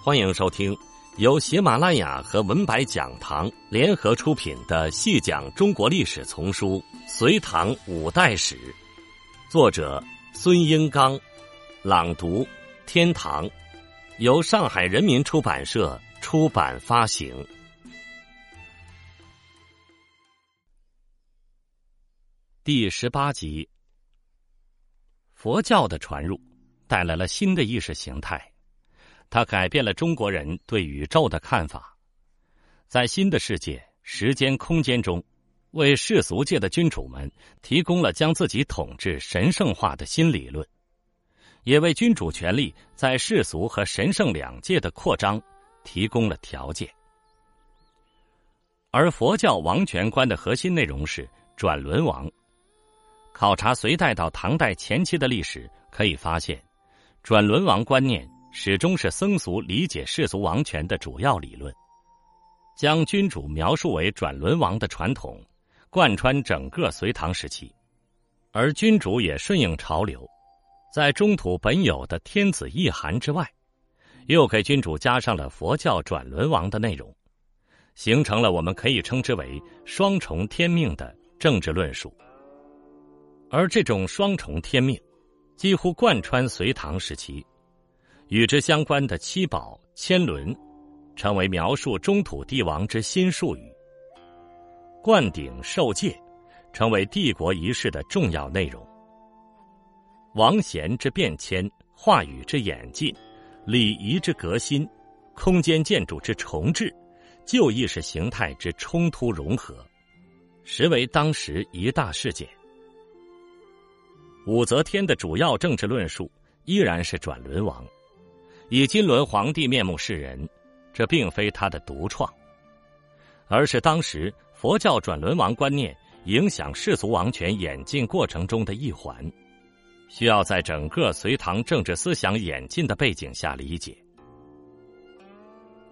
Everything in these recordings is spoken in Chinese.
欢迎收听由喜马拉雅和文白讲堂联合出品的《细讲中国历史丛书·隋唐五代史》，作者孙英刚，朗读天堂，由上海人民出版社出版发行。第十八集，佛教的传入带来了新的意识形态。它改变了中国人对宇宙的看法，在新的世界、时间、空间中，为世俗界的君主们提供了将自己统治神圣化的新理论，也为君主权力在世俗和神圣两界的扩张提供了条件。而佛教王权观的核心内容是转轮王。考察隋代到唐代前期的历史，可以发现，转轮王观念。始终是僧俗理解世俗王权的主要理论，将君主描述为转轮王的传统贯穿整个隋唐时期，而君主也顺应潮流，在中土本有的天子意涵之外，又给君主加上了佛教转轮王的内容，形成了我们可以称之为双重天命的政治论述，而这种双重天命几乎贯穿隋唐时期。与之相关的七宝、千轮，成为描述中土帝王之新术语。灌顶受戒，成为帝国仪式的重要内容。王贤之变迁，话语之演进，礼仪之革新，空间建筑之重置，旧意识形态之冲突融合，实为当时一大事件。武则天的主要政治论述依然是转轮王。以金轮皇帝面目示人，这并非他的独创，而是当时佛教转轮王观念影响世俗王权演进过程中的一环，需要在整个隋唐政治思想演进的背景下理解。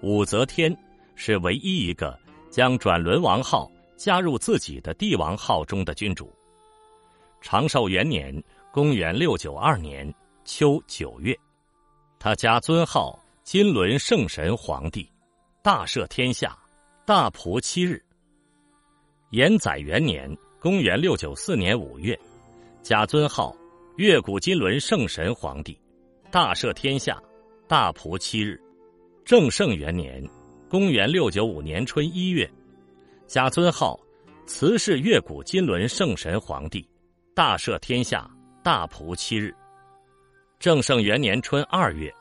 武则天是唯一一个将转轮王号加入自己的帝王号中的君主。长寿元年（公元六九二年）秋九月。他加尊号金轮圣神皇帝，大赦天下，大仆七日。延载元年（公元六九四年五月），加尊号月谷金轮圣神皇帝，大赦天下，大仆七日。正圣元年（公元六九五年春一月），加尊号慈氏月谷金轮圣神皇帝，大赦天下，大仆七日。正圣元年春二月，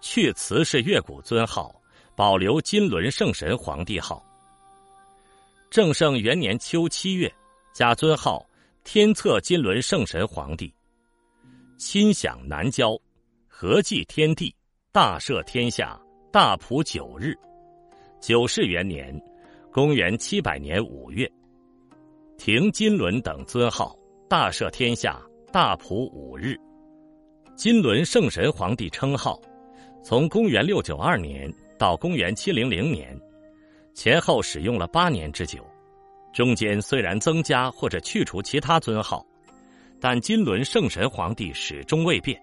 去慈氏月谷尊号，保留金轮圣神皇帝号。正圣元年秋七月，加尊号天策金轮圣神皇帝，亲享南郊，合祭天地，大赦天下，大普九日。九世元年，公元七百年五月，停金轮等尊号，大赦天下，大普五日。金轮圣神皇帝称号，从公元六九二年到公元七零零年，前后使用了八年之久。中间虽然增加或者去除其他尊号，但金轮圣神皇帝始终未变。《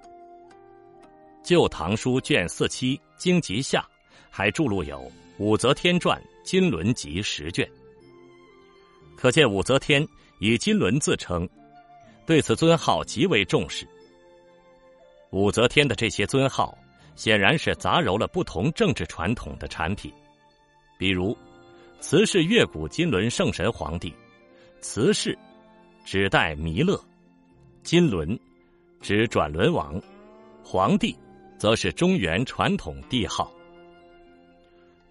旧唐书》卷四七经籍下还注录有《武则天传》金轮集十卷，可见武则天以金轮自称，对此尊号极为重视。武则天的这些尊号，显然是杂糅了不同政治传统的产品，比如，慈氏月古金轮圣神皇帝，慈氏指代弥勒，金轮指转轮王，皇帝则是中原传统帝号。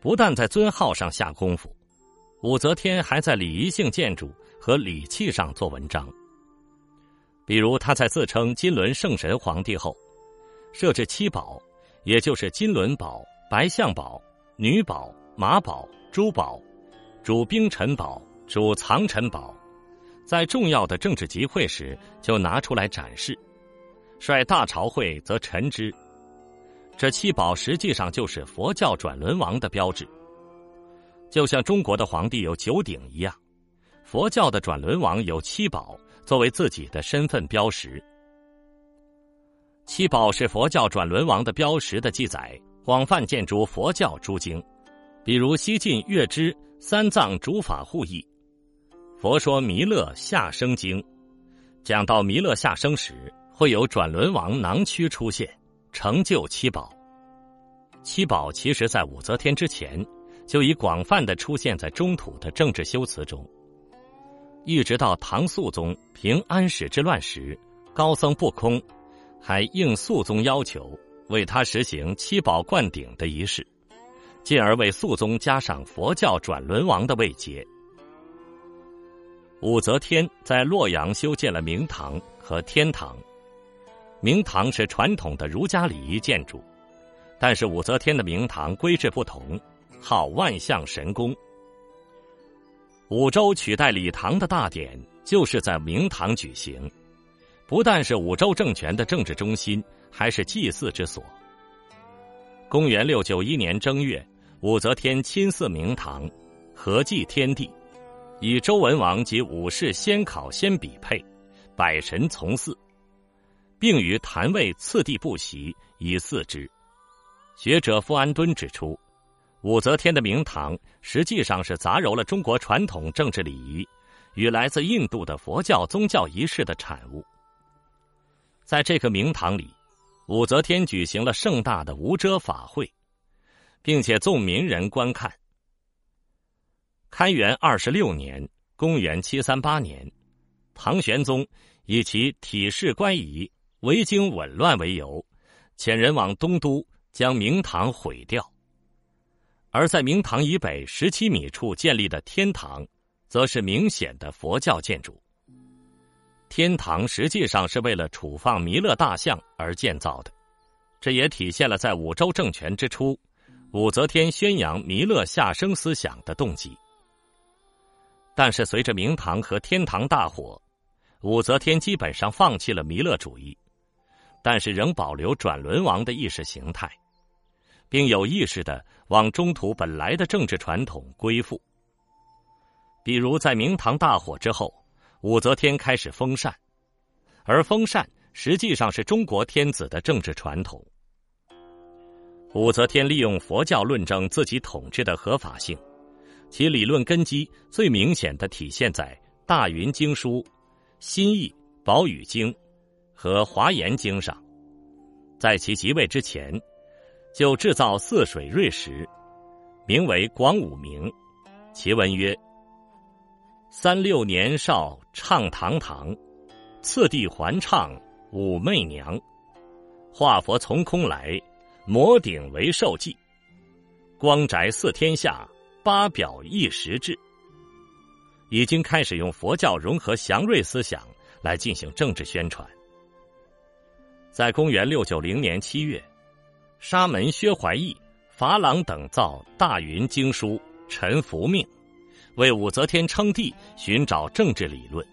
不但在尊号上下功夫，武则天还在礼仪性建筑和礼器上做文章。比如，他在自称金轮圣神皇帝后。设置七宝，也就是金轮宝、白象宝、女宝、马宝、珠宝，主兵臣宝、主藏臣宝，在重要的政治集会时就拿出来展示，率大朝会则陈之。这七宝实际上就是佛教转轮王的标志，就像中国的皇帝有九鼎一样，佛教的转轮王有七宝作为自己的身份标识。七宝是佛教转轮王的标识的记载，广泛见诸佛教诸经，比如西晋月之三藏诸法互译，佛说弥勒下生经，讲到弥勒下生时，会有转轮王囊躯出现，成就七宝。七宝其实在武则天之前，就已广泛的出现在中土的政治修辞中。一直到唐肃宗平安史之乱时，高僧不空还应肃宗要求，为他实行七宝灌顶的仪式，进而为肃宗加上佛教转轮王的位阶。武则天在洛阳修建了明堂和天堂，明堂是传统的儒家礼仪建筑。但是武则天的明堂规制不同，号万象神宫。武周取代礼堂的大典就是在明堂举行，不但是武周政权的政治中心，还是祭祀之所。公元六九一年正月，武则天亲祀明堂，合祭天地，以周文王及武士先考先比配，百神从祀，并于坛位次第布席以祀之。学者傅安敦指出，武则天的明堂实际上是杂糅了中国传统政治礼仪与来自印度的佛教宗教仪式的产物。在这个明堂里，武则天举行了盛大的无遮法会，并且纵民人观看。开元二十六年（公元七三八年），唐玄宗以其体势乖仪、维京紊乱为由，遣人往东都。将明堂毁掉，而在明堂以北十七米处建立的天堂，则是明显的佛教建筑。天堂实际上是为了储放弥勒大像而建造的，这也体现了在武周政权之初，武则天宣扬弥勒下生思想的动机。但是，随着明堂和天堂大火，武则天基本上放弃了弥勒主义，但是仍保留转轮王的意识形态。并有意识的往中土本来的政治传统归附。比如，在明堂大火之后，武则天开始封禅，而封禅实际上是中国天子的政治传统。武则天利用佛教论证自己统治的合法性，其理论根基最明显的体现在《大云经书》《新义》《宝语经》和《华严经》上。在其即位之前。就制造泗水瑞石，名为广武明。其文曰：“三六年少唱堂堂，次第还唱武媚娘。化佛从空来，摩顶为受记。光宅四天下，八表一时至。”已经开始用佛教融合祥瑞思想来进行政治宣传。在公元六九零年七月。沙门薛怀义、法朗等造《大云经书》，臣服命，为武则天称帝寻找政治理论。《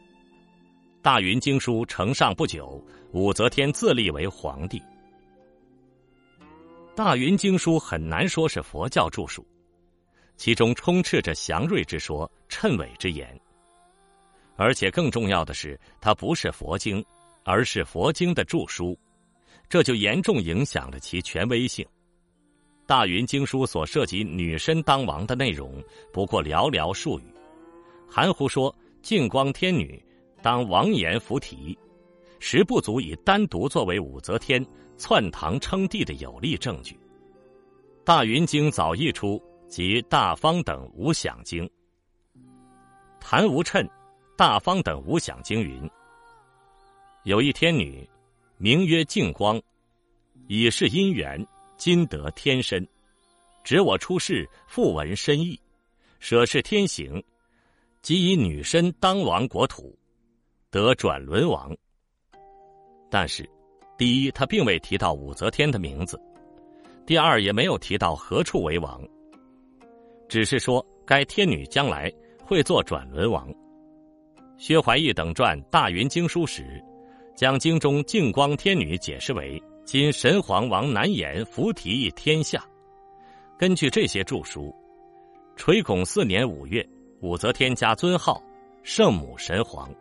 大云经书》呈上不久，武则天自立为皇帝。《大云经书》很难说是佛教著述，其中充斥着祥瑞之说、谶纬之言。而且更重要的是，它不是佛经，而是佛经的著书。这就严重影响了其权威性。大云经书所涉及女身当王的内容不过寥寥数语，含糊说净光天女当王阎扶提，实不足以单独作为武则天篡唐称帝的有力证据。大云经早译出及大方等无想经，谭无称大方等无想经云：有一天女。名曰净光，以是因缘，今得天身。指我出世，复闻深意，舍是天行，即以女身当王国土，得转轮王。但是，第一，他并未提到武则天的名字；第二，也没有提到何处为王，只是说该天女将来会做转轮王。薛怀义等传《大云经书》时。将经中净光天女解释为今神皇王难言扶提天下。根据这些著书，垂拱四年五月，武则天加尊号圣母神皇。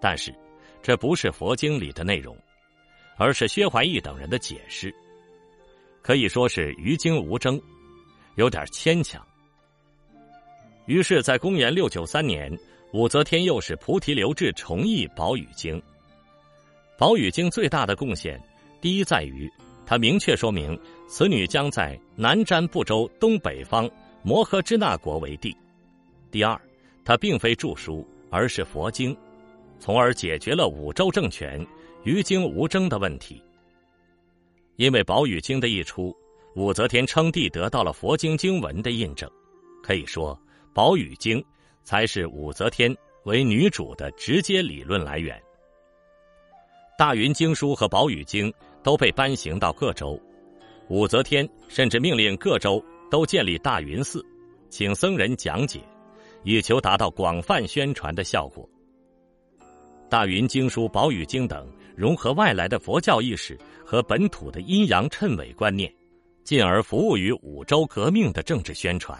但是，这不是佛经里的内容，而是薛怀义等人的解释。可以说是于经无争，有点牵强。于是，在公元六九三年，武则天又使菩提留志重译《宝语经》。《宝语经》最大的贡献，第一在于，它明确说明此女将在南瞻部洲东北方摩诃支那国为帝；第二，它并非著书，而是佛经，从而解决了五州政权于经无争的问题。因为《宝语经》的一出，武则天称帝得到了佛经经文的印证，可以说。《宝语经》才是武则天为女主的直接理论来源。大云经书和《宝语经》都被颁行到各州，武则天甚至命令各州都建立大云寺，请僧人讲解，以求达到广泛宣传的效果。大云经书、《宝语经》等融合外来的佛教意识和本土的阴阳谶纬观念，进而服务于五州革命的政治宣传。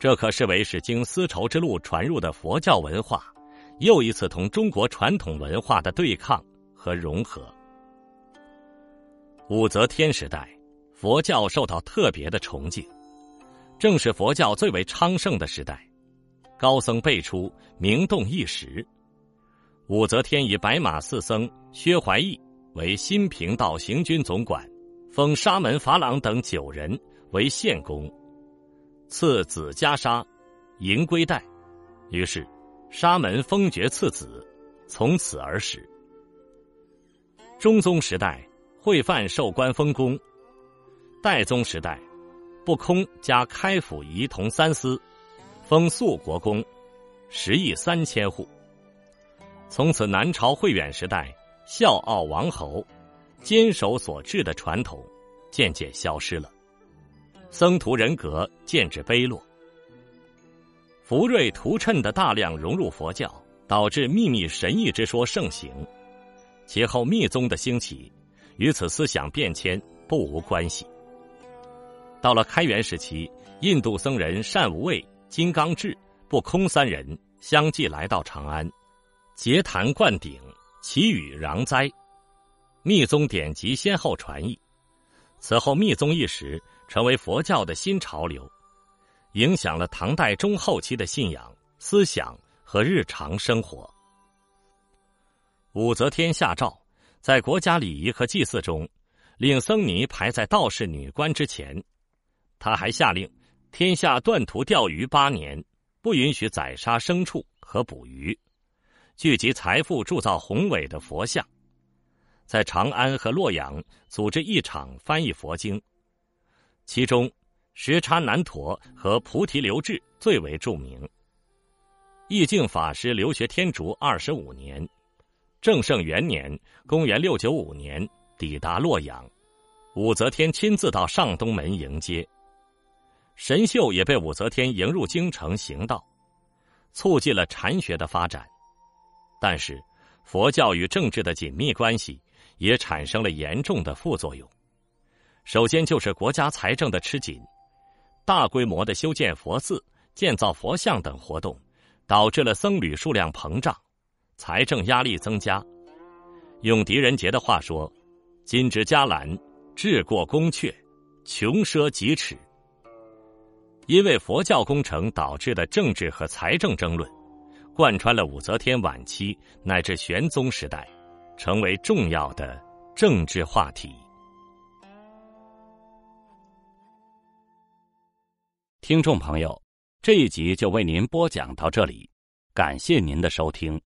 这可视为是经丝绸之路传入的佛教文化，又一次同中国传统文化的对抗和融合。武则天时代，佛教受到特别的崇敬，正是佛教最为昌盛的时代，高僧辈出，名动一时。武则天以白马寺僧薛怀义为新平道行军总管，封沙门法朗等九人为县公。赐子袈裟、银龟带，于是沙门封爵赐子，从此而始。中宗时代，会范授官封公；代宗时代，不空加开府仪同三司，封肃国公，十亿三千户。从此，南朝慧远时代孝傲王侯，坚守所制的传统，渐渐消失了。僧徒人格渐至卑落，福瑞图谶的大量融入佛教，导致秘密神异之说盛行。其后密宗的兴起，与此思想变迁不无关系。到了开元时期，印度僧人善无畏、金刚智、不空三人相继来到长安，结坛灌顶，祈雨攘灾，密宗典籍先后传译。此后，密宗一时。成为佛教的新潮流，影响了唐代中后期的信仰、思想和日常生活。武则天下诏，在国家礼仪和祭祀中，令僧尼排在道士女官之前。他还下令，天下断图钓鱼八年，不允许宰杀牲畜和捕鱼，聚集财富铸造宏伟的佛像，在长安和洛阳组织一场翻译佛经。其中，时差难陀和菩提留志最为著名。义净法师留学天竺二十五年，正圣元年（公元六九五年）抵达洛阳，武则天亲自到上东门迎接。神秀也被武则天迎入京城行道，促进了禅学的发展。但是，佛教与政治的紧密关系也产生了严重的副作用。首先就是国家财政的吃紧，大规模的修建佛寺、建造佛像等活动，导致了僧侣数量膨胀，财政压力增加。用狄仁杰的话说：“金之加兰，治过宫阙，穷奢极侈。”因为佛教工程导致的政治和财政争论，贯穿了武则天晚期乃至玄宗时代，成为重要的政治话题。听众朋友，这一集就为您播讲到这里，感谢您的收听。